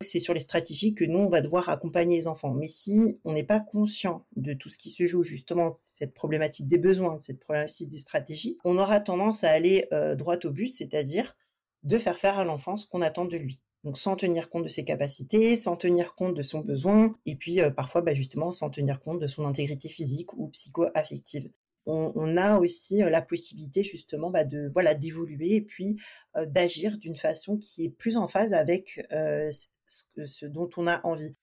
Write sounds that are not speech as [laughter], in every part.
c'est sur les stratégies que nous, on va devoir accompagner les enfants. Mais si on n'est pas conscient de tout ce qui se joue, justement, cette problématique des besoins, cette problématique des stratégies, on aura tendance à aller euh, droit au but, c'est-à-dire de faire faire à l'enfant ce qu'on attend de lui. Donc sans tenir compte de ses capacités, sans tenir compte de son besoin, et puis euh, parfois bah, justement sans tenir compte de son intégrité physique ou psycho-affective. On, a aussi euh, la possibilité justement bah, de voilà d'évoluer et puis d'agir d'une façon qui est plus en phase avec ce, dont on a envie.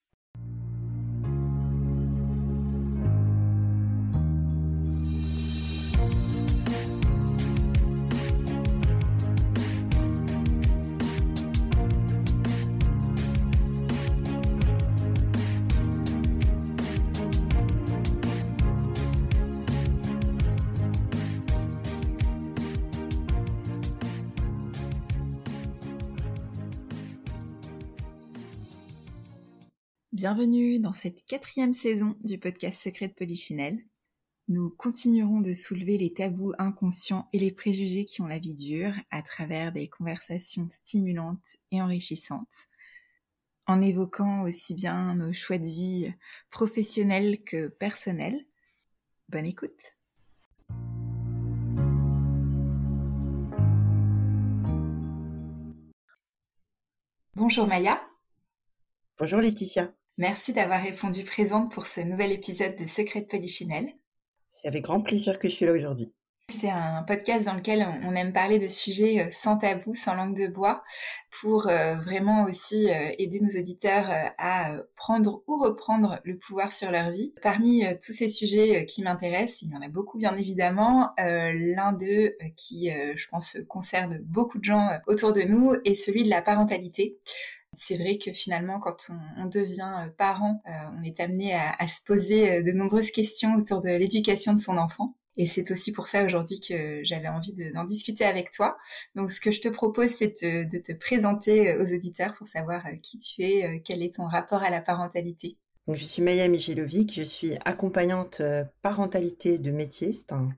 Bienvenue dans cette quatrième saison du podcast Secret de Polichinelle. Nous continuerons de soulever les tabous inconscients et les préjugés qui ont la vie dure à travers des conversations stimulantes et enrichissantes, en évoquant aussi bien nos choix de vie professionnels que personnels. Bonne écoute. Bonjour Maya. Bonjour Laetitia. Merci d'avoir répondu présente pour ce nouvel épisode de Secret de Polichinelle. C'est avec grand plaisir que je suis là aujourd'hui. C'est un podcast dans lequel on aime parler de sujets euh, sans tabou, sans langue de bois, pour euh, vraiment aussi euh, aider nos auditeurs à prendre ou reprendre le pouvoir sur leur vie. Parmi tous ces sujets qui m'intéressent, il y en a beaucoup bien évidemment. L'un d'eux qui, je pense, concerne beaucoup de gens autour de nous est celui de la parentalité. C'est vrai que finalement, quand on, devient euh, parent, euh, on est amené à, se poser euh, de nombreuses questions autour de l'éducation de son enfant. Et c'est aussi pour ça aujourd'hui que j'avais envie d'en discuter avec toi. Donc ce que je te propose, c'est de, te présenter aux auditeurs pour savoir qui tu es, quel est ton rapport à la parentalité. Donc, je suis Maya Michelovic, je suis accompagnante parentalité de métier. C'est un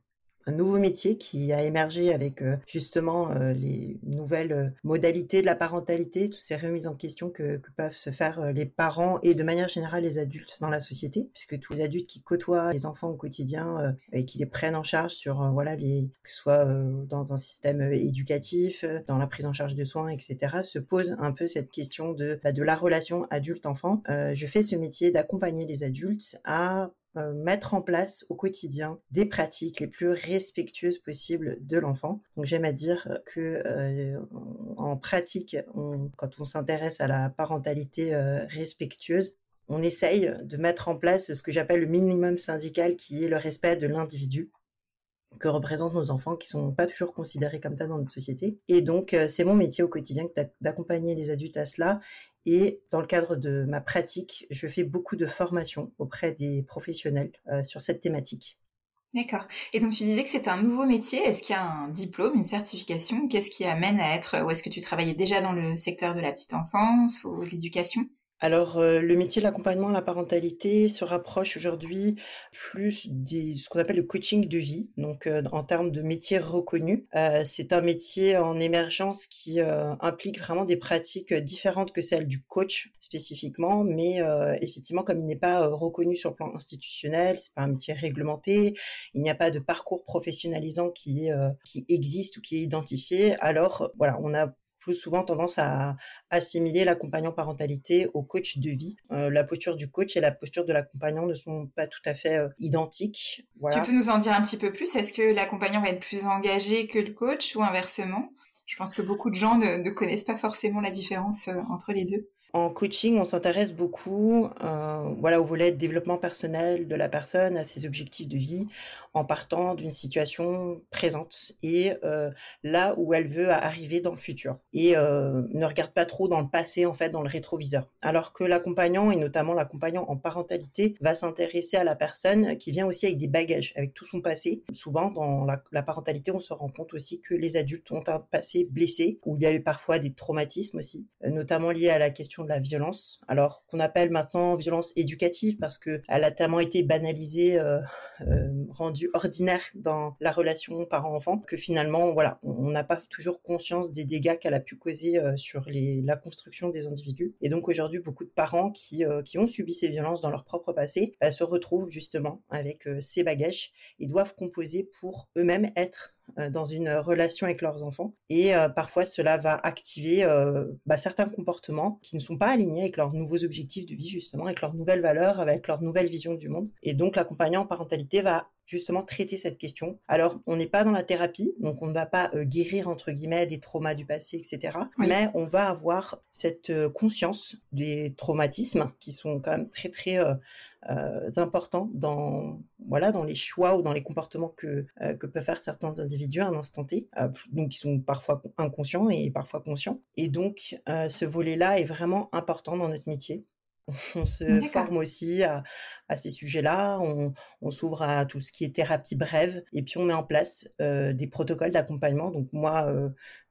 un nouveau métier qui a émergé avec euh, justement euh, les nouvelles euh, modalités de la parentalité, toutes ces remises en question que, peuvent se faire les parents et de manière générale les adultes dans la société, puisque tous les adultes qui côtoient les enfants au quotidien et qui les prennent en charge sur voilà les que ce soit dans un système éducatif, dans la prise en charge de soins, etc., se posent un peu cette question de bah, de la relation adulte-enfant. je fais ce métier d'accompagner les adultes à euh, mettre en place au quotidien des pratiques les plus respectueuses possibles de l'enfant. Donc j'aime à dire que euh, en pratique, quand on s'intéresse à la parentalité euh, respectueuse, on essaye de mettre en place ce que j'appelle le minimum syndical qui est le respect de l'individu que représentent nos enfants qui sont pas toujours considérés comme ça dans notre société. Et donc, c'est mon métier au quotidien d'accompagner les adultes à cela et dans le cadre de ma pratique, je fais beaucoup de formations auprès des professionnels euh, sur cette thématique. D'accord. Et donc tu disais que c'est un nouveau métier. Est-ce qu'il y a un diplôme, une certification? Qu'est-ce qui amène à être Ou est-ce que tu travaillais déjà dans le secteur de la petite enfance ou de l'éducation? Alors, euh, le métier de l'accompagnement à la parentalité se rapproche aujourd'hui plus de ce qu'on appelle le coaching de vie, donc euh, en termes de métier reconnu. Euh, c'est un métier en émergence qui implique vraiment des pratiques différentes que celles du coach spécifiquement, mais effectivement, comme il n'est pas reconnu sur le plan institutionnel, c'est pas un métier réglementé, il n'y a pas de parcours professionnalisant qui qui existe ou qui est identifié. Alors, voilà, on a plus souvent tendance à assimiler l'accompagnant parentalité au coach de vie. Euh, la posture du coach et la posture de l'accompagnant ne sont pas tout à fait euh, identiques. Tu peux nous en dire un petit peu plus? Est-ce que l'accompagnant va être plus engagé que le coach ou inversement? Je pense que beaucoup de gens ne connaissent pas forcément la différence euh, entre les deux. En coaching, on s'intéresse beaucoup euh, voilà, au volet développement personnel de la personne, à ses objectifs de vie, en partant d'une situation présente et euh, là où elle veut arriver dans le futur. Et euh, ne regarde pas trop dans le passé, en fait, dans le rétroviseur. Alors que l'accompagnant, et notamment l'accompagnant en parentalité, va s'intéresser à la personne qui vient aussi avec des bagages, avec tout son passé. Souvent, dans la, la parentalité, on se rend compte aussi que les adultes ont un passé blessé, où il y a eu parfois des traumatismes aussi, notamment liés à la question la violence, alors qu'on appelle maintenant violence éducative parce que elle a tellement été banalisée, euh, euh, rendue ordinaire dans la relation parent-enfant que finalement, voilà, on n'a pas toujours conscience des dégâts qu'elle a pu causer euh, sur la construction des individus. Et donc aujourd'hui, beaucoup de parents qui, ont subi ces violences dans leur propre passé bah, se retrouvent justement avec ces bagages et doivent composer pour eux-mêmes être dans une relation avec leurs enfants. Et euh, parfois, cela va activer euh, bah, certains comportements qui ne sont pas alignés avec leurs nouveaux objectifs de vie, justement, avec leurs nouvelles valeurs, avec leur nouvelle vision du monde. Et donc, l'accompagnant en parentalité va justement traiter cette question. Alors, on n'est pas dans la thérapie, donc on ne va pas guérir, entre guillemets, des traumas du passé, etc. Mais on va avoir cette conscience des traumatismes qui sont quand même très, très euh, importants dans voilà dans les choix ou dans les comportements que euh, que peuvent faire certains individus à un instant T, euh, donc qui sont parfois inconscients et parfois conscients. Et donc ce volet-là est vraiment important dans notre métier. [laughs] On se forme aussi à, ces sujets-là, on, s'ouvre à tout ce qui est thérapie brève, et puis on met en place des protocoles d'accompagnement. Donc moi,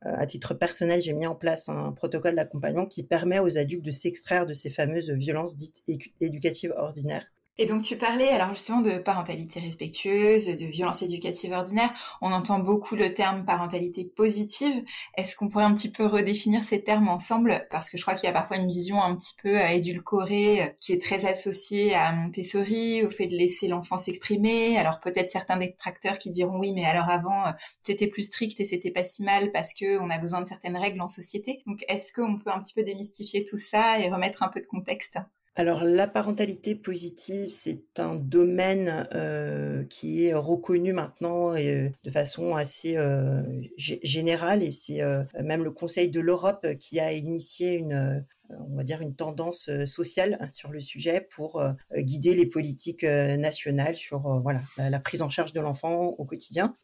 à titre personnel, j'ai mis en place un protocole d'accompagnement qui permet aux adultes de s'extraire de ces fameuses violences dites éducatives ordinaires et donc tu parlais alors justement de parentalité respectueuse, de violence éducative ordinaire. On entend beaucoup le terme parentalité positive. Est-ce qu'on pourrait un petit peu redéfinir ces termes ensemble? Parce que je crois qu'il y a parfois une vision un petit peu euh, édulcorée euh, qui est très associée à Montessori, au fait de laisser l'enfant s'exprimer. Alors peut-être certains détracteurs qui diront oui, mais alors avant euh, c'était plus strict et c'était pas si mal parce que on a besoin de certaines règles en société. Donc est-ce qu'on peut un petit peu démystifier tout ça et remettre un peu de contexte? Alors la parentalité positive, c'est un domaine euh, qui est reconnu maintenant euh, de façon assez euh, générale. Et c'est même le Conseil de l'Europe qui a initié une, on va dire une tendance sociale sur le sujet pour guider les politiques nationales sur voilà la, prise en charge de l'enfant au quotidien.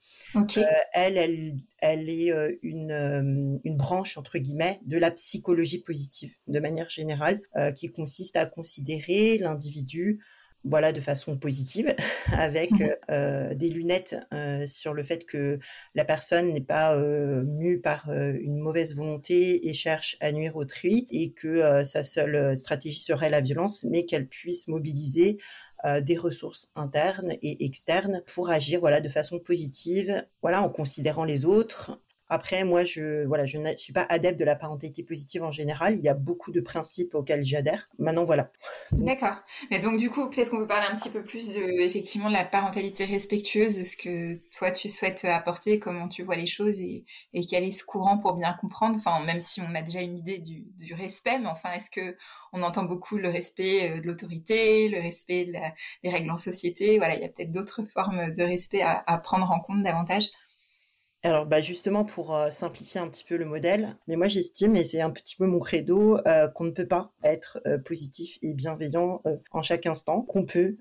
elle, elle, elle est une, une branche entre guillemets de la psychologie positive de manière générale qui consiste à considérer l'individu voilà de façon positive [laughs] avec mmh euh, des lunettes euh, sur le fait que la personne n'est pas euh, mue par une mauvaise volonté et cherche à nuire autrui et que sa seule stratégie serait la violence mais qu'elle puisse mobiliser des ressources internes et externes pour agir voilà de façon positive voilà en considérant les autres après, moi, je voilà, je ne suis pas adepte de la parentalité positive en général. Il y a beaucoup de principes auxquels j'adhère. Maintenant, voilà. D'accord. Mais donc, du coup, peut-être qu'on peut parler un petit peu plus de, effectivement, de la parentalité respectueuse, ce que toi, tu souhaites apporter, comment tu vois les choses et, quel est ce courant pour bien comprendre. Enfin, même si on a déjà une idée du, respect, mais enfin, est-ce que on entend beaucoup le respect euh, de l'autorité, le respect de des règles en société? Voilà, il y a peut-être d'autres formes de respect à prendre en compte davantage. Alors bah justement pour euh, simplifier un petit peu le modèle, mais moi j'estime, et c'est un petit peu mon credo, euh, qu'on ne peut pas être euh, positif et bienveillant en chaque instant, qu'on peut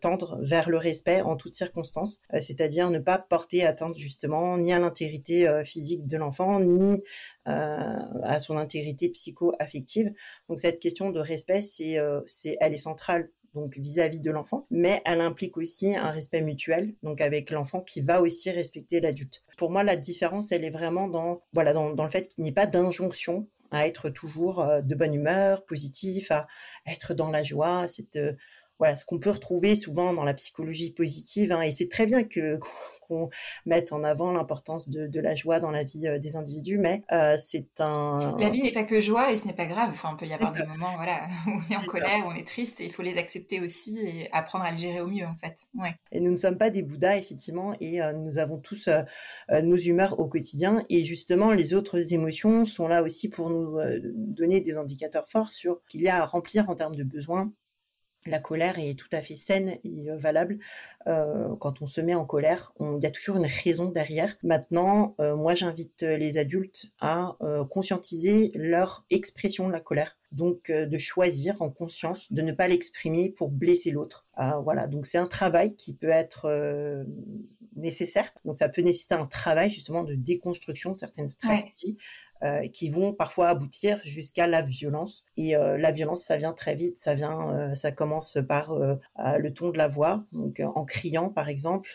tendre vers le respect en toutes circonstances, c'est-à-dire ne pas porter atteinte justement ni à l'intégrité physique de l'enfant, ni à son intégrité psycho-affective. Donc cette question de respect, c'est, c'est, elle est centrale donc vis-à-vis de l'enfant, mais elle implique aussi un respect mutuel, donc avec l'enfant qui va aussi respecter l'adulte. Pour moi, la différence, elle est vraiment dans, voilà, dans, le fait qu'il n'y ait pas d'injonction à être toujours euh, de bonne humeur, positif, à être dans la joie. C'est euh, voilà ce qu'on peut retrouver souvent dans la psychologie positive. Hein, et c'est très bien que [laughs] mettre en avant l'importance de, la joie dans la vie euh, des individus, mais euh, c'est un... La vie n'est pas que joie et ce n'est pas grave. Enfin, on peut y avoir des moments voilà, [laughs] où on est, en colère, où on est triste, et il faut les accepter aussi et apprendre à le gérer au mieux, en fait. Ouais. Et nous ne sommes pas des Bouddhas, effectivement, et euh, nous avons tous nos humeurs au quotidien, et justement, les autres émotions sont là aussi pour nous donner des indicateurs forts sur qu'il y a à remplir en termes de besoins la colère est tout à fait saine et euh, valable. Euh, quand on se met en colère, il y a toujours une raison derrière. Maintenant, euh, moi, j'invite les adultes à conscientiser leur expression de la colère. Donc, de choisir en conscience de ne pas l'exprimer pour blesser l'autre. voilà. Donc, c'est un travail qui peut être nécessaire. Donc, ça peut nécessiter un travail justement de déconstruction de certaines stratégies. Qui vont parfois aboutir jusqu'à la violence. Et la violence, ça vient très vite, ça vient, ça commence par le ton de la voix, donc en criant par exemple,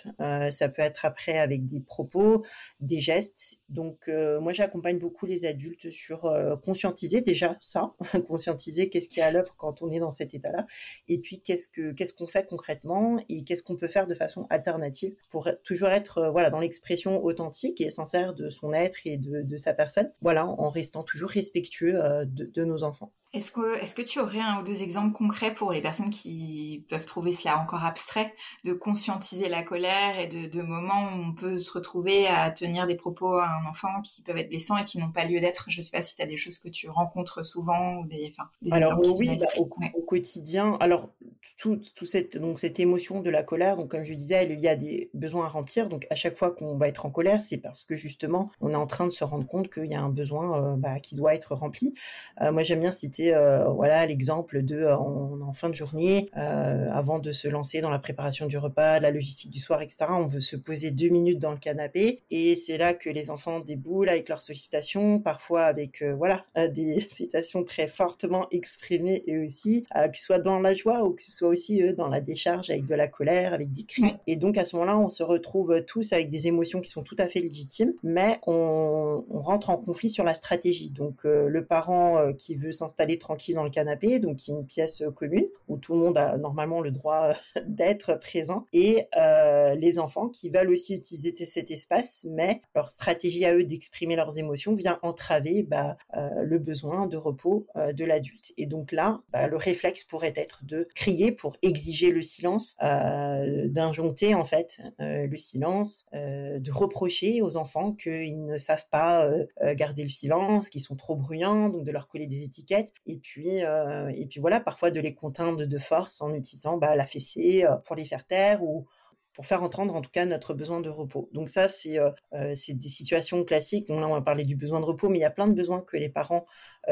ça peut être après avec des propos, des gestes. Donc moi j'accompagne beaucoup les adultes sur conscientiser déjà ça, [laughs] conscientiser qu'est-ce qui est à l'œuvre quand on est dans cet état-là, et puis qu'est-ce que qu'est-ce qu'on fait concrètement et qu'est-ce qu'on peut faire de façon alternative pour toujours être voilà dans l'expression authentique et sincère de son être et de, sa personne, voilà en restant toujours respectueux de nos enfants. Est-ce que, est que tu aurais un ou deux exemples concrets pour les personnes qui peuvent trouver cela encore abstrait, de conscientiser la colère et de, moments où on peut se retrouver à tenir des propos à un enfant qui peuvent être blessants et qui n'ont pas lieu d'être? Je ne sais pas si tu as des choses que tu rencontres souvent ou des, enfin, des alors, oui, bah, au, quotidien. Alors, tout, cette, donc, cette émotion de la colère, donc, comme je disais, il y a des besoins à remplir. Donc, à chaque fois qu'on va être en colère, c'est parce que justement, on est en train de se rendre compte qu'il y a un besoin euh, bah, qui doit être rempli. Euh, moi, j'aime bien citer euh, voilà l'exemple de en, fin de journée, avant de se lancer dans la préparation du repas, la logistique du soir, etc. On veut se poser deux minutes dans le canapé et c'est là que les enfants déboulent avec leurs sollicitations, parfois avec voilà [laughs] des citations très fortement exprimées et aussi que ce soit dans la joie ou que ce soit aussi dans la décharge avec de la colère, avec des cris. Et donc à ce moment-là, on se retrouve tous avec des émotions qui sont tout à fait légitimes, mais on, on rentre en conflit sur la stratégie. Donc le parent qui veut s'installer tranquille dans le canapé, donc une pièce commune où tout le monde a normalement le droit [laughs] d'être présent, et euh, les enfants qui veulent aussi utiliser cet espace, mais leur stratégie à eux d'exprimer leurs émotions vient entraver bah, euh, le besoin de repos euh, de l'adulte. Et donc là, bah, le réflexe pourrait être de crier pour exiger le silence, d'injoncter en fait le silence, de reprocher aux enfants qu'ils ne savent pas garder le silence, qu'ils sont trop bruyants, donc de leur coller des étiquettes et puis euh, et puis voilà parfois de les contraindre de force en utilisant bah, la fessée euh, pour les faire taire ou pour faire entendre en tout cas notre besoin de repos. Donc ça, c'est euh, des situations classiques. Donc là, on va parler du besoin de repos, mais il y a plein de besoins que les parents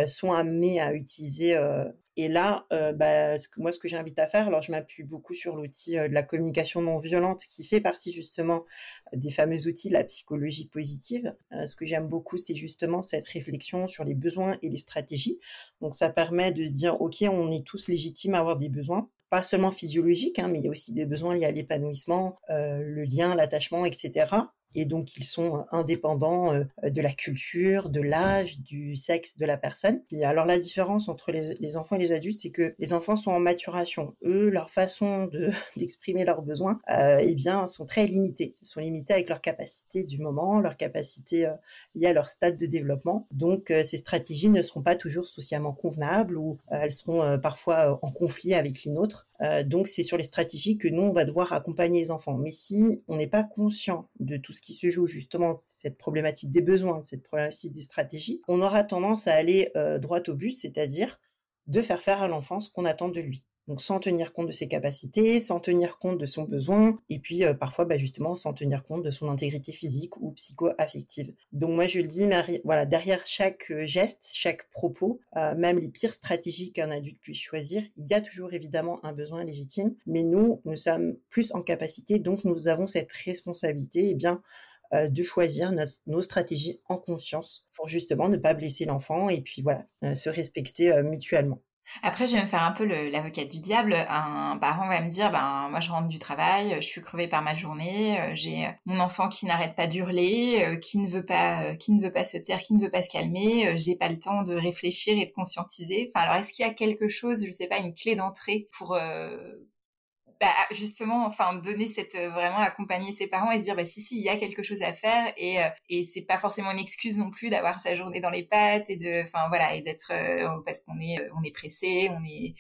sont amenés à utiliser et là, euh, bah, moi, ce que j'invite à faire, alors je m'appuie beaucoup sur l'outil euh, de la communication non violente qui fait partie justement des fameux outils de la psychologie positive. Euh, ce que j'aime beaucoup, c'est justement cette réflexion sur les besoins et les stratégies. Donc ça permet de se dire, OK, on est tous légitimes à avoir des besoins pas seulement physiologiques, hein, mais il y a aussi des besoins liés à l'épanouissement, le lien, l'attachement, etc et donc ils sont euh, indépendants euh, de la culture, de l'âge, du sexe de la personne. Et alors la différence entre les, enfants et les adultes, c'est que les enfants sont en maturation. Eux, leur façon [laughs] d'exprimer leurs besoins, euh, eh bien, sont très limités. Ils sont limités avec leur capacité du moment, leur capacité liée à leur stade de développement. Donc ces stratégies ne seront pas toujours socialement convenables ou elles seront parfois en conflit avec les nôtres. Donc c'est sur les stratégies que nous on va devoir accompagner les enfants. Mais si on n'est pas conscient de tout ce qui se joue justement cette problématique des besoins, cette problématique des stratégies, on aura tendance à aller euh, droit au but, c'est-à-dire de faire faire à l'enfant ce qu'on attend de lui. Donc sans tenir compte de ses capacités, sans tenir compte de son besoin, et puis euh, parfois bah, justement sans tenir compte de son intégrité physique ou psycho-affective. Donc moi je le dis, voilà, derrière chaque euh, geste, chaque propos, euh, même les pires stratégies qu'un adulte puisse choisir, il y a toujours évidemment un besoin légitime, mais nous, nous sommes plus en capacité, donc nous avons cette responsabilité, eh bien, de choisir nos stratégies en conscience pour justement ne pas blesser l'enfant et puis voilà, se respecter mutuellement. Après, je vais me faire un peu l'avocate du diable. Un parent va me dire, ben moi je rentre du travail, je suis crevée par ma journée, euh, j'ai mon enfant qui n'arrête pas d'hurler, euh, qui ne veut pas, euh, qui ne veut pas se taire, qui ne veut pas se calmer, j'ai pas le temps de réfléchir et de conscientiser. Enfin, alors est-ce qu'il y a quelque chose, je sais pas, une clé d'entrée pour bah, justement, enfin, donner cette euh, vraiment accompagner ses parents et se dire, bah si si, il y a quelque chose à faire et euh, et c'est pas forcément une excuse non plus d'avoir sa journée dans les pattes et de, enfin voilà, et d'être euh, parce qu'on est on est pressé, on est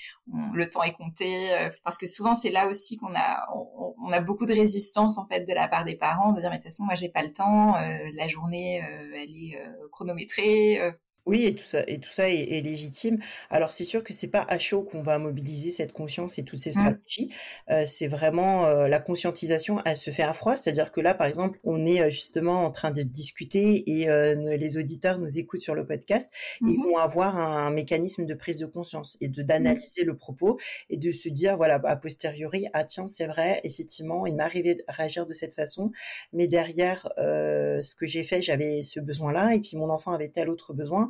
le temps est compté, parce que souvent c'est là aussi qu'on a on, a beaucoup de résistance en fait de la part des parents de dire mais de toute façon moi j'ai pas le temps, la journée elle est chronométrée Oui, et tout ça, et tout ça est, légitime. Alors c'est sûr que c'est pas à chaud qu'on va mobiliser cette conscience et toutes ces mmh. stratégies. Euh, c'est vraiment euh, la conscientisation, elle se fait à froid. C'est-à-dire que là, par exemple, on est euh, justement en train de discuter et les auditeurs nous écoutent sur le podcast. Ils mmh vont avoir un, mécanisme de prise de conscience et de mmh. d'analyser le propos et de se dire voilà a posteriori ah tiens c'est vrai effectivement il m'est arrivé de réagir de cette façon, mais derrière ce que j'ai fait j'avais ce besoin là et puis mon enfant avait tel autre besoin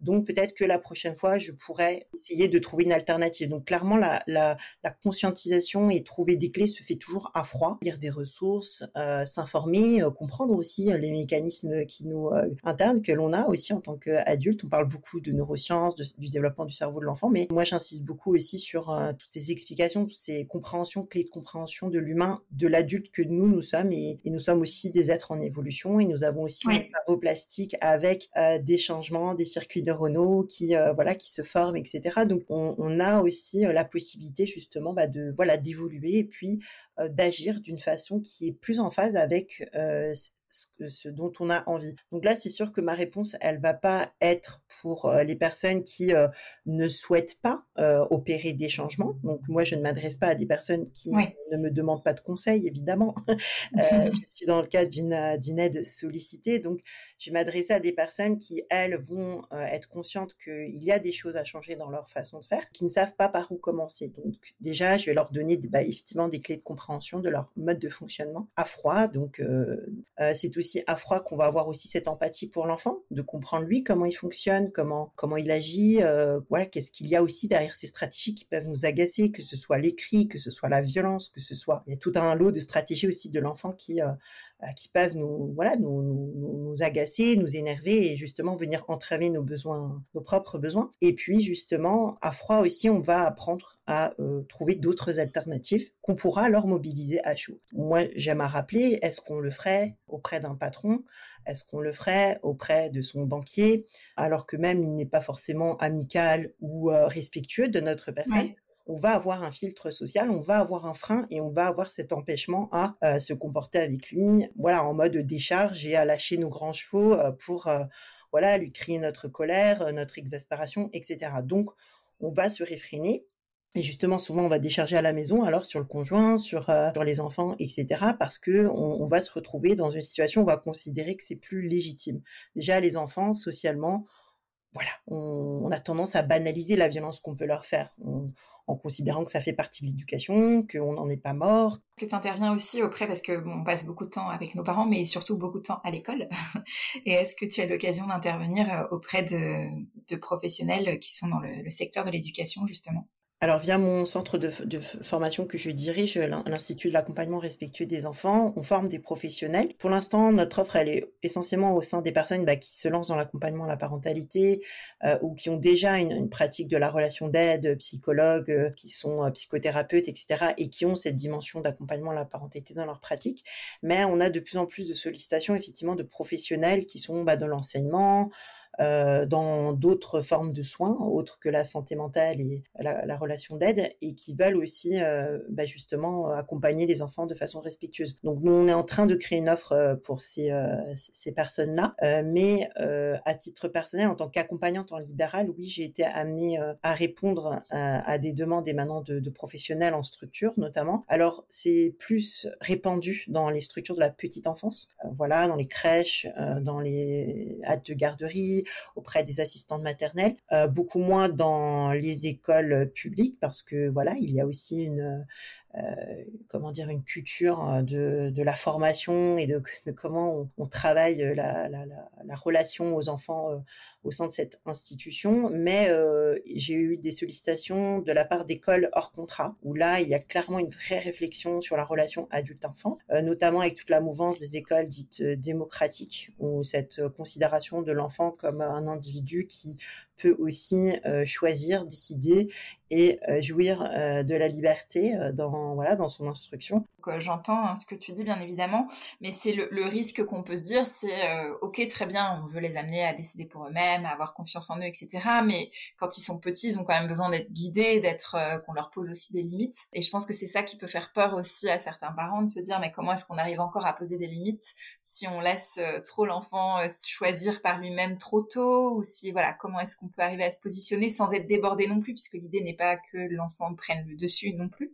donc peut-être que la prochaine fois, je pourrais essayer de trouver une alternative. Donc clairement, la, la, la conscientisation et trouver des clés se fait toujours à froid. Lire des ressources, euh, s'informer, euh, comprendre aussi euh, les mécanismes qui nous internes que l'on a aussi en tant qu'adulte. On parle beaucoup de neurosciences, du développement du cerveau de l'enfant, mais moi j'insiste beaucoup aussi sur toutes ces explications, toutes ces compréhensions, clés de compréhension de l'humain, de l'adulte que nous nous sommes et, nous sommes aussi des êtres en évolution et nous avons aussi un cerveau plastique avec des changements, des circuits de Qui euh, voilà qui se forment, etc. Donc on, a aussi euh, la possibilité justement bah, de voilà d'évoluer et puis euh, d'agir d'une façon qui est plus en phase avec ce, dont on a envie. Donc là, c'est sûr que ma réponse, elle va pas être pour euh, les personnes qui euh, ne souhaitent pas euh, opérer des changements. Donc moi, je ne m'adresse pas à des personnes qui ne me demandent pas de conseils, évidemment. [laughs] [laughs] je suis dans le cadre d'une aide sollicitée, donc je m'adresse à des personnes qui, elles, vont être conscientes qu'il y a des choses à changer dans leur façon de faire, qui ne savent pas par où commencer. Donc déjà, je vais leur donner bah, effectivement des clés de compréhension de leur mode de fonctionnement à froid. Donc c'est aussi à froid qu'on va avoir aussi cette empathie pour l'enfant, de comprendre lui comment il fonctionne, comment comment il agit, euh, voilà, qu'est-ce qu'il y a aussi derrière ces stratégies qui peuvent nous agacer, que ce soit l'écrit, que ce soit la violence, que ce soit il y a tout un lot de stratégies aussi de l'enfant qui euh, qui peuvent nous, voilà, nous, nous, agacer, nous énerver et justement venir entraver nos besoins, nos propres besoins. Et puis justement, à froid aussi, on va apprendre à euh, trouver d'autres alternatives qu'on pourra alors mobiliser à chaud. Moi, j'aime à rappeler, est-ce qu'on le ferait auprès d'un patron? Est-ce qu'on le ferait auprès de son banquier? Alors que même il n'est pas forcément amical ou euh, respectueux de notre personne on va avoir un filtre social, on va avoir un frein et on va avoir cet empêchement à euh, se comporter avec lui, voilà, en mode décharge et à lâcher nos grands chevaux euh, pour, euh, voilà, lui crier notre colère, notre exaspération, etc. Donc, on va se réfréner. Et justement, souvent, on va décharger à la maison, alors sur le conjoint, sur, les enfants, etc., parce que on, va se retrouver dans une situation où on va considérer que c'est plus légitime. Déjà, les enfants, socialement, voilà, on, a tendance à banaliser la violence qu'on peut leur faire en considérant que ça fait partie de l'éducation, qu'on n'en est pas mort. Que tu interviens aussi auprès, parce que on passe beaucoup de temps avec nos parents, mais surtout beaucoup de temps à l'école. [laughs] Et est-ce que tu as l'occasion d'intervenir euh, auprès de, professionnels qui sont dans le secteur de l'éducation, justement? Alors, via mon centre de, formation que je dirige, l'Institut de l'accompagnement respectueux des enfants, on forme des professionnels. Pour l'instant, notre offre, elle est essentiellement au sein des personnes bah, qui se lancent dans l'accompagnement à la parentalité euh, ou qui ont déjà une, pratique de la relation d'aide, psychologues, euh, qui sont euh, psychothérapeutes, etc., et qui ont cette dimension d'accompagnement à la parentalité dans leur pratique. Mais on a de plus en plus de sollicitations, effectivement, de professionnels qui sont bah, dans l'enseignement, euh, dans d'autres formes de soins, autres que la santé mentale et la, relation d'aide, et qui veulent aussi euh, bah, justement accompagner les enfants de façon respectueuse. Donc nous, on est en train de créer une offre euh, pour ces, personnes-là, mais à titre personnel, en tant qu'accompagnante en libéral, oui, j'ai été amenée à répondre à, des demandes émanant de, de professionnels en structure notamment. Alors c'est plus répandu dans les structures de la petite enfance, voilà, dans les crèches, dans les hâtes de garderie, auprès des assistantes maternelles, euh, beaucoup moins dans les écoles publiques parce que voilà, il y a aussi une comment dire une culture euh, de, la formation et de, comment on, travaille la, la, la, relation aux enfants au sein de cette institution, mais euh, j'ai eu des sollicitations de la part d'écoles hors contrat, où là, il y a clairement une vraie réflexion sur la relation adulte-enfant, euh, notamment avec toute la mouvance des écoles dites euh, démocratiques, où cette considération de l'enfant comme un individu qui peut aussi choisir, décider et jouir de la liberté dans dans son instruction. J'entends hein, ce que tu dis bien évidemment, mais c'est le, risque qu'on peut se dire, c'est ok très bien, on veut les amener à décider pour eux-mêmes, à avoir confiance en eux, etc. Mais quand ils sont petits, ils ont quand même besoin d'être guidés, d'être qu'on leur pose aussi des limites. Et je pense que c'est ça qui peut faire peur aussi à certains parents de se dire mais comment est-ce qu'on arrive encore à poser des limites si on laisse trop l'enfant choisir par lui-même trop tôt ou si voilà comment est-ce qu'on peut arriver à se positionner sans être débordé non plus puisque l'idée n'est pas que l'enfant prenne le dessus non plus.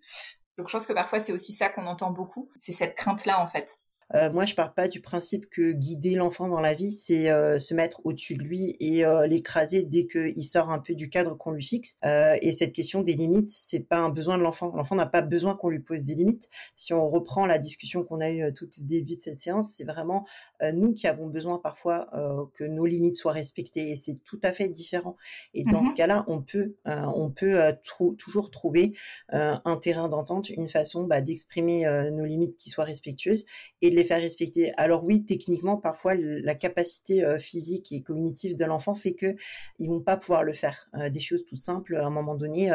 Donc je pense que parfois c'est aussi ça qu'on entend beaucoup, c'est cette crainte-là en fait. Euh, moi, je pars pas du principe que guider l'enfant dans la vie, c'est euh, se mettre au-dessus de lui et euh, l'écraser dès qu'il sort un peu du cadre qu'on lui fixe. et cette question des limites, c'est pas un besoin de l'enfant. L'enfant n'a pas besoin qu'on lui pose des limites. Si on reprend la discussion qu'on a eue tout au début de cette séance, c'est vraiment nous qui avons besoin parfois que nos limites soient respectées et c'est tout à fait différent. Et dans ce mmh cas-là, on peut, on peut toujours trouver un terrain d'entente, une façon bah, d'exprimer nos limites qui soient respectueuses et les faire respecter. Alors oui, techniquement, parfois la capacité euh, physique et cognitive de l'enfant fait que ils vont pas pouvoir le faire. Euh, des choses tout simples, à un moment donné.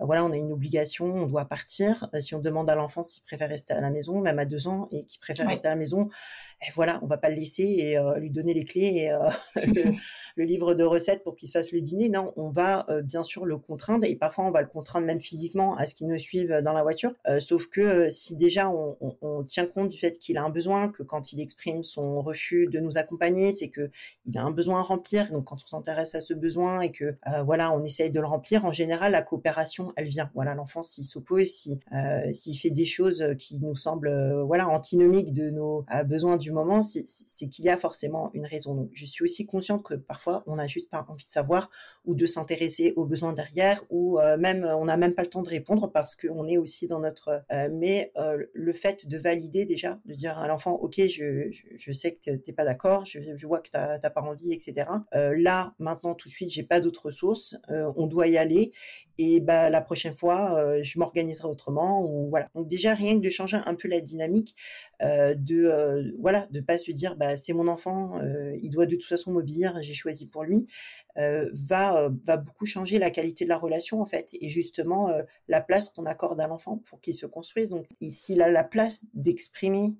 Euh, voilà, on a une obligation, on doit partir. si on demande à l'enfant s'il préfère rester à la maison, même à deux ans, et qu'il préfère rester à la maison, et voilà, on va pas le laisser et lui donner les clés et [laughs] [laughs] le livre de recettes pour qu'il se fasse le dîner. Non, on va euh, bien sûr le contraindre et parfois on va le contraindre même physiquement à ce qu'il nous suive dans la voiture. Euh, sauf que euh, si déjà on, tient compte du fait qu'il a un besoin, que quand il exprime son refus de nous accompagner, c'est que il a un besoin à remplir. Donc quand on s'intéresse à ce besoin et que voilà, on essaye de le remplir, en général la coopération elle vient. Voilà, l'enfant s'il s'oppose, si s'il fait des choses qui nous semblent voilà antinomiques de nos besoins du moment, c'est qu'il y a forcément une raison. Je suis aussi consciente que parfois on a juste pas envie de savoir ou de s'intéresser aux besoins derrière, ou euh, même on n'a même pas le temps de répondre parce qu'on est aussi dans notre. Euh, mais euh, le fait de valider déjà, de dire à l'enfant, ok, je, je, sais que tu n'es pas d'accord, je, vois que tu n'as pas envie, etc. là, maintenant, tout de suite, j'ai pas d'autres ressources, on doit y aller et bah la prochaine fois euh, je m'organiserai autrement ou voilà. Donc déjà rien que de changer un peu la dynamique euh, de euh, voilà de pas se dire bah c'est mon enfant euh, il doit de toute façon m'obéir j'ai choisi pour lui euh, va euh, va beaucoup changer la qualité de la relation en fait et justement euh, la place qu'on accorde à l'enfant pour qu'il se construise. Donc s'il a la place d'exprimer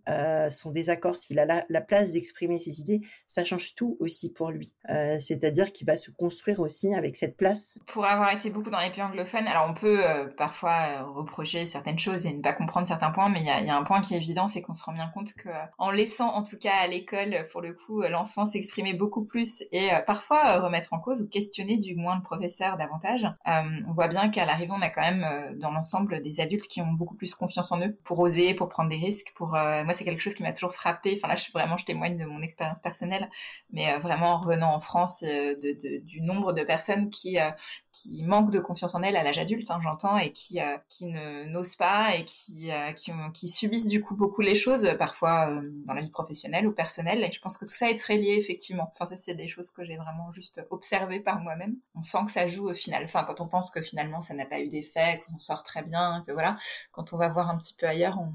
son désaccord, s'il a la, place d'exprimer ses idées, ça change tout aussi pour lui. C'est-à-dire qu'il va se construire aussi avec cette place. Pour avoir été beaucoup dans les pays anglophones, alors on peut parfois reprocher certaines choses et ne pas comprendre certains points, mais il y a, y a, un point qui est évident, c'est qu'on se rend bien compte que en laissant en tout cas à l'école pour le coup l'enfant s'exprimer beaucoup plus et parfois remettre en cause ou questionner du moins le professeur davantage. Euh, on voit bien qu'à l'arrivée, on a quand même euh, dans l'ensemble des adultes qui ont beaucoup plus confiance en eux pour oser, pour prendre des risques. Pour euh, moi, c'est quelque chose qui m'a toujours frappé. Enfin là, je vraiment, je témoigne de mon expérience personnelle, mais vraiment en revenant en France, du nombre de personnes qui qui manquent de confiance en elles à l'âge adulte, hein, j'entends, et qui qui ne n'osent pas et qui, qui, subissent du coup beaucoup les choses, parfois dans la vie professionnelle ou personnelle. Et je pense que tout ça est très lié effectivement. Enfin ça, c'est des choses que j'ai vraiment juste observées par moi-même. On sent que ça joue au final. Enfin, quand on pense que finalement ça n'a pas eu d'effet, qu'on s'en sort très bien, que voilà, quand on va voir un petit peu ailleurs, on,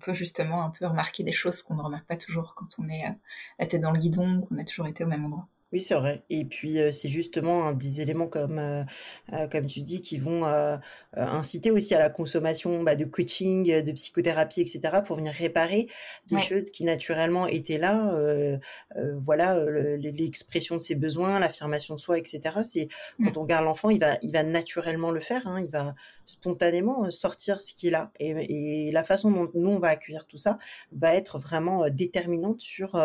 peut justement un peu remarquer des choses qu'on ne remarque pas toujours quand on est euh, la tête dans le guidon, qu'on a toujours été au même endroit. Oui, c'est vrai. Et puis, euh, c'est justement des éléments comme, euh, euh, comme tu dis, qui vont inciter aussi à la consommation bah, de coaching, de psychothérapie, etc., pour venir réparer des choses qui naturellement étaient là. voilà, l'expression de ses besoins, l'affirmation de soi, etc. C'est mmh. quand on regarde l'enfant, il va, il va naturellement le faire. Hein. il va spontanément sortir ce qui est là. Et, et, la façon dont nous on va accueillir tout ça va être vraiment déterminante sur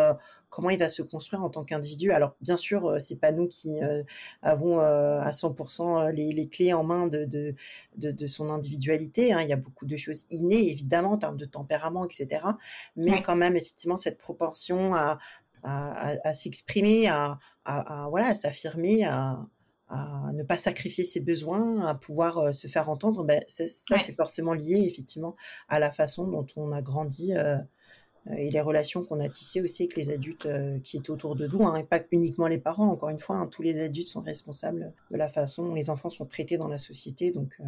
comment il va se construire en tant qu'individu. Alors bien sûr, euh, c'est pas nous qui euh, avons euh, à 100% les, clés en main de, de, son individualité. Hein. Il y a beaucoup de choses innées, évidemment, en termes de tempérament, etc. Mais quand même, effectivement, cette proportion à, à, s'exprimer, à, voilà, à s'affirmer, à, ne pas sacrifier ses besoins, à pouvoir se faire entendre, ben, ça, c'est forcément lié effectivement à la façon dont on a grandi euh, et les relations qu'on a tissées aussi avec les adultes euh, qui étaient autour de nous, hein, et pas uniquement les parents, encore une fois, hein, tous les adultes sont responsables de la façon dont les enfants sont traités dans la société. Donc, euh,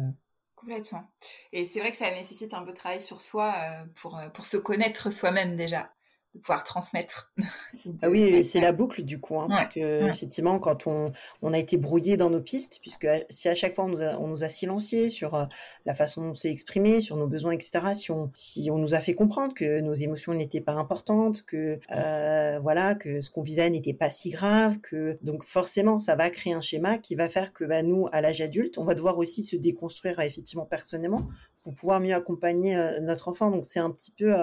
Complètement. Et c'est vrai que ça nécessite un peu de travail sur soi pour, pour se connaître soi-même déjà. De pouvoir transmettre. [laughs] ah oui, c'est la boucle du coup, hein, parce que effectivement, quand on, on, a été brouillé dans nos pistes, puisque si à chaque fois on nous a, on nous a silencié sur euh, la façon dont on s'est exprimé, sur nos besoins, etc., si on, si on nous a fait comprendre que nos émotions n'étaient pas importantes, que euh, voilà, que ce qu'on vivait n'était pas si grave, que donc forcément ça va créer un schéma qui va faire que bah, nous, à l'âge adulte, on va devoir aussi se déconstruire effectivement personnellement pour pouvoir mieux accompagner euh, notre enfant. Donc c'est un petit peu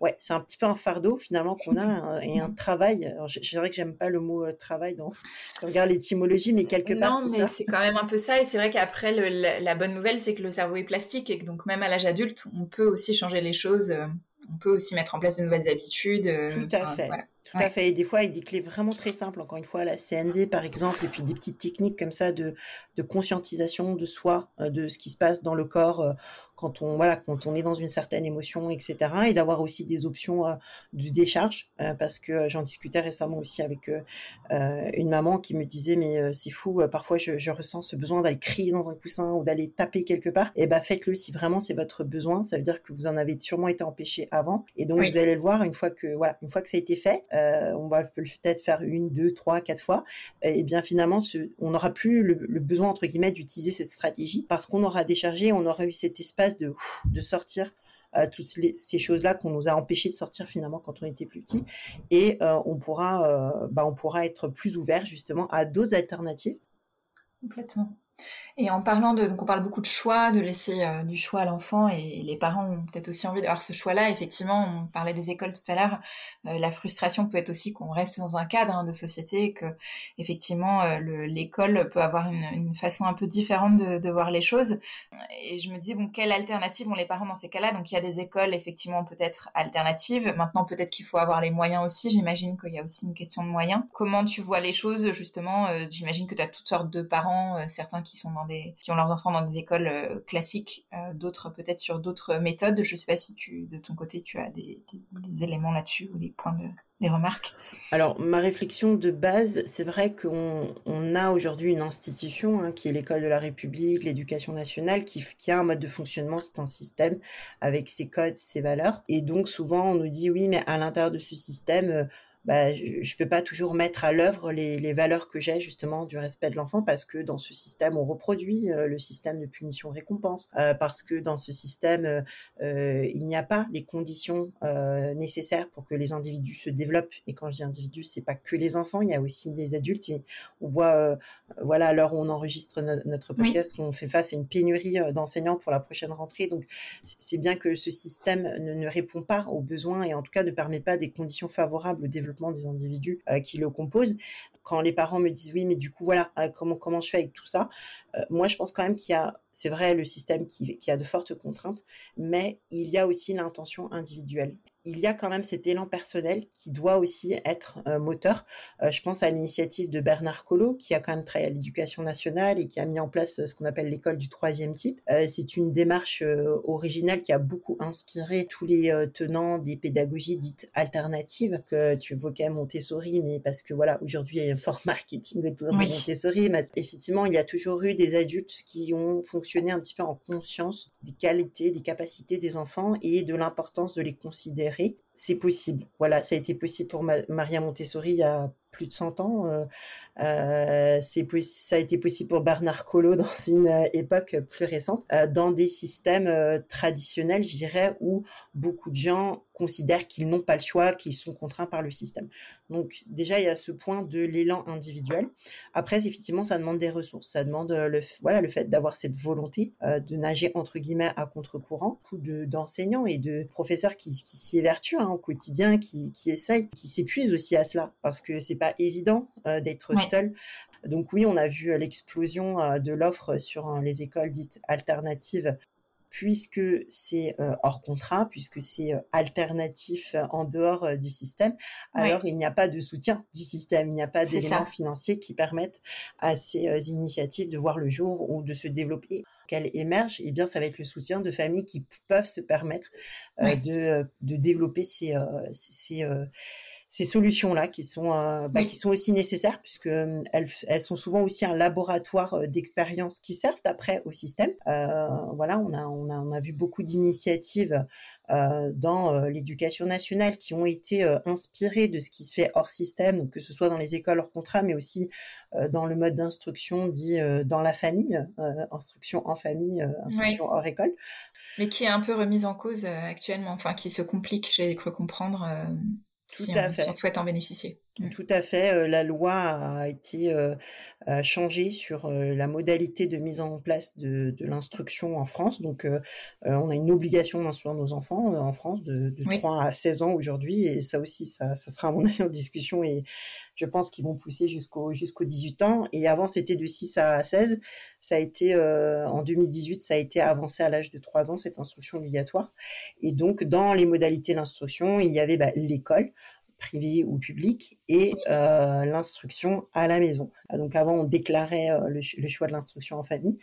ouais, c'est un petit peu un fardeau finalement qu'on a et un travail. Je, dirais que j'aime pas le mot euh, travail dans si on regarde l'étymologie, mais quelque part. Non, mais c'est quand même un peu ça. Et c'est vrai qu'après, la, bonne nouvelle, c'est que le cerveau est plastique et que donc même à l'âge adulte, on peut aussi changer les choses. Euh, on peut aussi mettre en place de nouvelles habitudes. Euh, Tout à fait. Tout à fait. Et des fois, avec des clés vraiment très simples, encore une fois, la CND par exemple, et puis des petites techniques comme ça de, de conscientisation de soi, de ce qui se passe dans le corps quand on voilà quand on est dans une certaine émotion etc et d'avoir aussi des options euh, de décharge euh, parce que euh, j'en discutais récemment aussi avec une maman qui me disait mais c'est fou parfois je, ressens ce besoin d'aller crier dans un coussin ou d'aller taper quelque part. Et eh ben faites-le si vraiment c'est votre besoin. Ça veut dire que vous en avez sûrement été empêché avant. Et donc vous allez le voir une fois que voilà une fois que ça a été fait on va peut-être faire une deux trois quatre fois et bien finalement on n'aura plus le, besoin entre guillemets d'utiliser cette stratégie parce qu'on aura déchargé on aura eu cet espace de, de sortir euh, toutes ces choses-là qu'on nous a empêché de sortir finalement quand on était plus petit. Et euh, on, pourra, euh, bah, on pourra être plus ouvert justement à d'autres alternatives. Complètement. Et en parlant de, donc on parle beaucoup de choix, de laisser euh, du choix à l'enfant, et les parents ont peut-être aussi envie d'avoir ce choix-là. Effectivement, on parlait des écoles tout à l'heure. Euh, la frustration peut être aussi qu'on reste dans un cadre hein, de société, que effectivement euh, l'école peut avoir une, façon un peu différente de, de, voir les choses. Et je me dis bon, quelle alternative ont les parents dans ces cas-là? Donc il y a des écoles effectivement peut-être alternatives. Maintenant peut-être qu'il faut avoir les moyens aussi. J'imagine qu'il y a aussi une question de moyens. Comment tu vois les choses justement? J'imagine que tu as toutes sortes de parents, certains qui sont dans qui ont leurs enfants dans des écoles euh, classiques, euh, d'autres peut-être sur d'autres méthodes. Je ne sais pas si tu, de ton côté, tu as des, éléments là-dessus ou des points de, des remarques Alors, ma réflexion de base, c'est vrai qu'on on a aujourd'hui une institution hein, qui est l'école de la République, l'éducation nationale, qui, qui, a un mode de fonctionnement, c'est un système avec ses codes, ses valeurs. Et donc, souvent, on nous dit oui, mais à l'intérieur de ce système, euh, bah, je ne peux pas toujours mettre à l'œuvre les, les, valeurs que j'ai justement du respect de l'enfant parce que dans ce système, on reproduit euh, le système de punition-récompense, euh, parce que dans ce système, euh, il n'y a pas les conditions nécessaires pour que les individus se développent. Et quand je dis individus, c'est pas que les enfants, il y a aussi les adultes. Et on voit, voilà, à l'heure où on enregistre notre podcast, qu'on fait face à une pénurie d'enseignants pour la prochaine rentrée. Donc, c'est bien que ce système ne, ne répond pas aux besoins et en tout cas ne permet pas des conditions favorables au développement des individus euh, qui le composent. Quand les parents me disent oui, mais du coup voilà, euh, comment comment je fais avec tout ça euh, Moi, je pense quand même qu'il y a, c'est vrai, le système qui, qui a de fortes contraintes, mais il y a aussi l'intention individuelle il y a quand même cet élan personnel qui doit aussi être euh, moteur. Euh, je pense à l'initiative de Bernard Collot, qui a quand même travaillé à l'éducation nationale et qui a mis en place euh, ce qu'on appelle l'école du troisième type. c'est une démarche originale qui a beaucoup inspiré tous les tenants des pédagogies dites alternatives que tu évoquais Montessori, mais parce que voilà, aujourd'hui il y a un fort marketing autour de Montessori. Mais effectivement, il y a toujours eu des adultes qui ont fonctionné un petit peu en conscience des qualités, des capacités des enfants et de l'importance de les considérer prix c'est possible. Voilà, ça a été possible pour Maria Montessori il y a plus de 100 ans. Euh, euh, ça a été possible pour Bernard Collot dans [laughs] une euh, époque plus récente, dans des systèmes traditionnels, je dirais, où beaucoup de gens considèrent qu'ils n'ont pas le choix, qu'ils sont contraints par le système. Donc déjà, il y a ce point de l'élan individuel. Après, effectivement, ça demande des ressources. Ça demande le, voilà, le fait d'avoir cette volonté de nager, entre guillemets, à contre-courant. D'enseignants et de professeurs qui, qui s'y évertuent hein, au quotidien, qui, qui essayent, qui s'épuisent aussi à cela, parce que c'est pas évident euh, d'être seul. Donc oui, on a vu euh, l'explosion euh, de l'offre sur les écoles dites alternatives puisque c'est hors contrat, puisque c'est alternatif en dehors du système, alors il n'y a pas de soutien du système, il n'y a pas d'éléments financiers qui permettent à ces initiatives de voir le jour ou de se développer. Qu'elles émergent, et eh bien, ça va être le soutien de familles qui peuvent se permettre de, de, développer ces, ces ces solutions-là qui sont bah, qui sont aussi nécessaires puisque elles, elles sont souvent aussi un laboratoire d'expérience qui servent après au système. voilà, on a on a on a vu beaucoup d'initiatives dans l'éducation nationale qui ont été inspirées de ce qui se fait hors système, donc que ce soit dans les écoles hors contrat, mais aussi dans le mode d'instruction dit dans la famille, instruction en famille, instruction hors école. Mais qui est un peu remise en cause actuellement, enfin qui se complique, j'ai cru comprendre si, on, souhaite en bénéficier. Mm. Tout à fait. La loi a été euh, changée sur euh, la modalité de mise en place de, l'instruction en France. Donc, on a une obligation d'instruire nos enfants en France de, 3 à 16 ans aujourd'hui. Et ça aussi, ça, sera à mon [laughs] avis en discussion. Et je pense qu'ils vont pousser jusqu'au jusqu'aux 18 ans. Et avant, c'était de 6 à 16. Ça a été, en 2018, ça a été avancé à l'âge de 3 ans, cette instruction obligatoire. Et donc, dans les modalités d'instruction, il y avait bah, l'école privé ou public et euh, l'instruction à la maison. Ah, donc avant, on déclarait euh, le, choix de l'instruction en famille.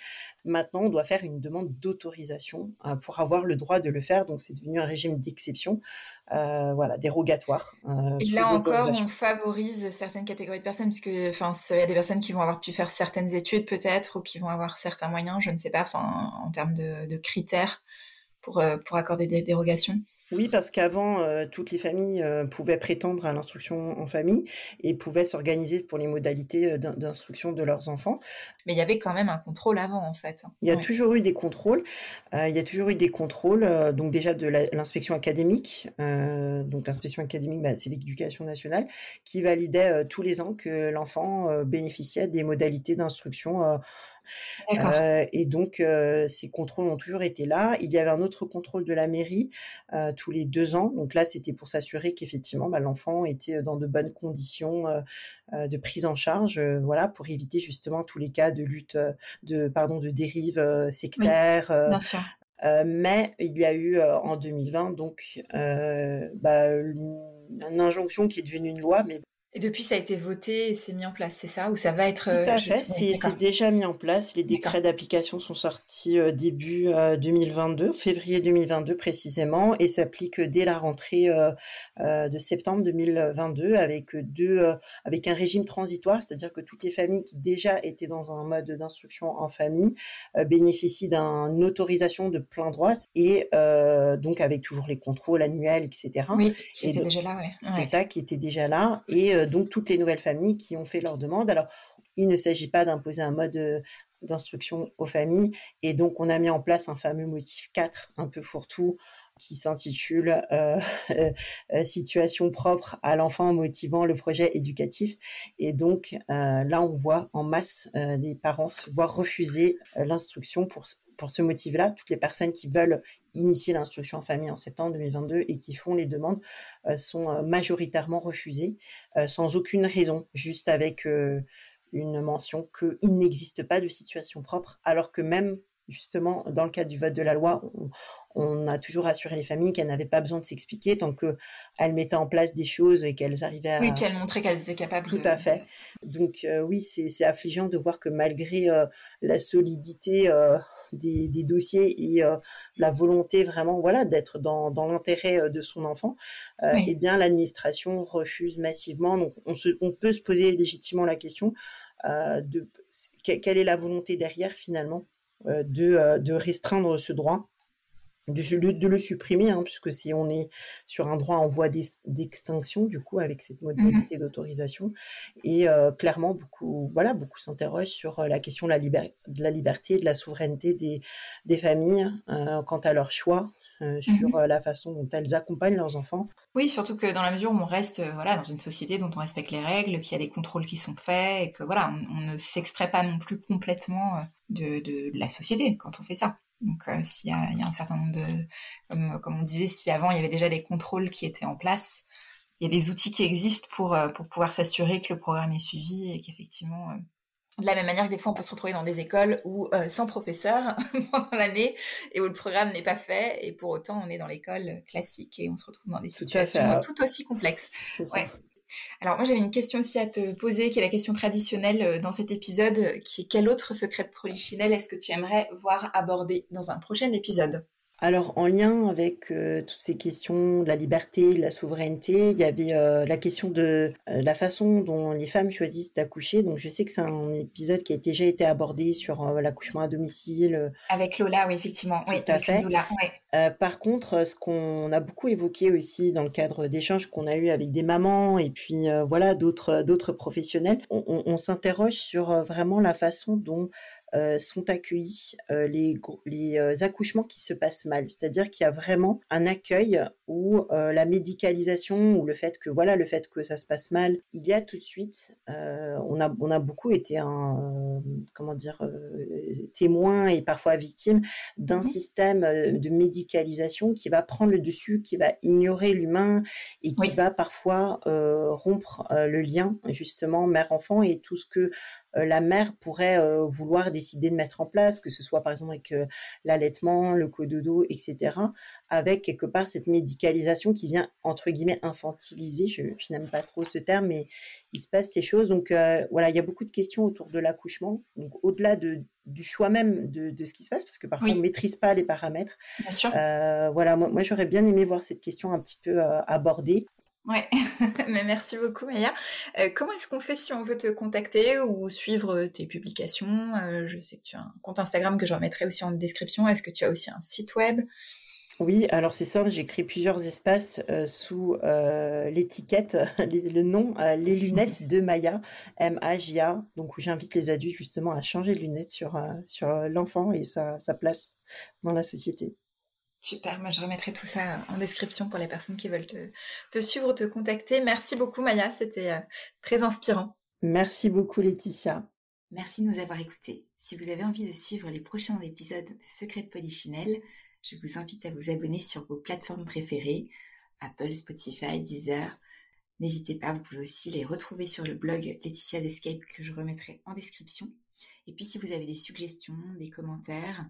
Maintenant, on doit faire une demande d'autorisation euh, pour avoir le droit de le faire. Donc c'est devenu un régime d'exception, voilà, dérogatoire. et là encore, on favorise certaines catégories de personnes, puisque il y a des personnes qui vont avoir pu faire certaines études peut-être, ou qui vont avoir certains moyens, je ne sais pas, en termes de, de critères pour, pour accorder des dérogations. Oui, parce qu'avant, euh, toutes les familles euh, pouvaient prétendre à l'instruction en famille et pouvaient s'organiser pour les modalités euh, d'instruction de leurs enfants. Mais il y avait quand même un contrôle avant, en fait. Il y a toujours eu des contrôles. il y a toujours eu des contrôles, donc déjà de l'inspection académique. donc l'inspection académique, bah, c'est l'éducation nationale, qui validait tous les ans que l'enfant bénéficiait des modalités d'instruction euh, et donc, euh, ces contrôles ont toujours été là. Il y avait un autre contrôle de la mairie euh, tous les deux ans. Donc là, c'était pour s'assurer qu'effectivement, bah, l'enfant était dans de bonnes conditions de prise en charge, voilà, pour éviter justement tous les cas de lutte, de pardon, de dérive sectaire. bien sûr. mais il y a eu en 2020 donc bah, une injonction qui est devenue une loi, mais et depuis, ça a été voté et c'est mis en place, c'est ça? Ou ça va être... Tout à euh, fait, c'est déjà mis en place. Les décrets d'application sont sortis euh, début 2022, euh, février 2022 précisément, et s'appliquent dès la rentrée de septembre 2022 avec, deux, avec un régime transitoire, c'est-à-dire que toutes les familles qui déjà étaient dans un mode d'instruction en famille bénéficient d'une autorisation de plein droit et donc avec toujours les contrôles annuels, etc. Oui, qui était déjà là, ouais. C'est ça, qui était déjà là. Et donc toutes les nouvelles familles qui ont fait leur demande. Alors, il ne s'agit pas d'imposer un mode euh, d'instruction aux familles. Et donc, on a mis en place un fameux motif 4, un peu fourre-tout, qui s'intitule [laughs] euh, euh, Situation propre à l'enfant motivant le projet éducatif. Et donc, là, on voit en masse des parents se voir refuser l'instruction pour pour ce motif-là, toutes les personnes qui veulent initier l'instruction en famille en septembre 2022 et qui font les demandes euh, sont euh, majoritairement refusées euh, sans aucune raison, juste avec une mention qu'il n'existe pas de situation propre, alors que même justement dans le cadre du vote de la loi, on, a toujours assuré les familles qu'elles n'avaient pas besoin de s'expliquer tant qu'elles mettaient en place des choses et qu'elles arrivaient à... Oui, qu'elles montraient qu'elles étaient capables Tout à fait. Donc oui, c'est affligeant de voir que malgré la solidité des, dossiers et euh, la volonté vraiment voilà d'être dans, l'intérêt euh, de son enfant, euh, eh bien l'administration refuse massivement. Donc on, se, on peut se poser légitimement la question de quelle est la volonté derrière finalement de, de restreindre ce droit? De, de, le supprimer, hein, puisque si on est sur un droit en voie d'extinction, du coup, avec cette modalité mmh d'autorisation, et euh, clairement, beaucoup, voilà, beaucoup s'interrogent sur euh, la question de la, de la liberté, de la souveraineté des, des familles euh, quant à leur choix. Mmh sur la façon dont elles accompagnent leurs enfants. Oui, surtout que dans la mesure où on reste voilà dans une société dont on respecte les règles, qu'il y a des contrôles qui sont faits et que voilà on, ne s'extrait pas non plus complètement de, de, la société quand on fait ça. Donc, euh, s'il y, y, a un certain nombre de, comme, comme on disait, si avant il y avait déjà des contrôles qui étaient en place, il y a des outils qui existent pour, euh, pour pouvoir s'assurer que le programme est suivi et qu'effectivement, euh, de la même manière que des fois on peut se retrouver dans des écoles où sans professeur [laughs] pendant l'année et où le programme n'est pas fait et pour autant on est dans l'école classique et on se retrouve dans des situations tout, aussi complexes. Ouais. Alors moi j'avais une question aussi à te poser, qui est la question traditionnelle euh, dans cet épisode, qui est quel autre secret de Polichinelle est-ce que tu aimerais voir abordé dans un prochain épisode? Alors, en lien avec euh, toutes ces questions de la liberté, de la souveraineté, il y avait euh, la question de euh, la façon dont les femmes choisissent d'accoucher. Donc, je sais que c'est un épisode qui a déjà été abordé sur l'accouchement à domicile. Avec Lola, oui, effectivement. oui, tout à fait. par contre, ce qu'on a beaucoup évoqué aussi dans le cadre d'échanges qu'on a eu avec des mamans et puis voilà d'autres d'autres professionnels, on s'interroge sur vraiment la façon dont euh, sont accueillis euh, les, les euh, accouchements qui se passent mal. C'est-à-dire qu'il y a vraiment un accueil où la médicalisation ou le fait que voilà le fait que ça se passe mal, il y a tout de suite, on a on a beaucoup été un comment dire témoin et parfois victime d'un mmh système de médicalisation qui va prendre le dessus, qui va ignorer l'humain et qui va parfois rompre le lien justement mère-enfant et tout ce que la mère pourrait vouloir décider de mettre en place, que ce soit par exemple avec euh, l'allaitement, le cododo, etc., avec quelque part cette médicalisation qui vient entre guillemets infantiliser. Je, n'aime pas trop ce terme, mais il se passe ces choses. Donc euh, voilà, il y a beaucoup de questions autour de l'accouchement. Donc au-delà de, du choix même de, ce qui se passe, parce que parfois on ne maîtrise pas les paramètres. Bien sûr. Euh, voilà, moi, moi j'aurais bien aimé voir cette question un petit peu abordée. Ouais, [laughs] mais merci beaucoup Maya. Euh, comment est-ce qu'on fait si on veut te contacter ou suivre euh, tes publications? Euh, Je sais que tu as un compte Instagram que je remettrai aussi en description. Est-ce que tu as aussi un site web? Oui, alors c'est ça, j'ai créé plusieurs espaces sous l'étiquette, [laughs] le nom, les lunettes de Maya, M-A-J-A, donc où j'invite les adultes justement à changer de lunettes sur l'enfant et sa place dans la société. Super, moi je remettrai tout ça en description pour les personnes qui veulent te, te suivre, te contacter. Merci beaucoup Maya, c'était euh, très inspirant. Merci beaucoup Laetitia. Merci de nous avoir écoutés. Si vous avez envie de suivre les prochains épisodes de Secrets de Polichinelle, je vous invite à vous abonner sur vos plateformes préférées, Apple, Spotify, Deezer. N'hésitez pas, vous pouvez aussi les retrouver sur le blog Laetitia's Escape que je remettrai en description. Et puis si vous avez des suggestions, des commentaires,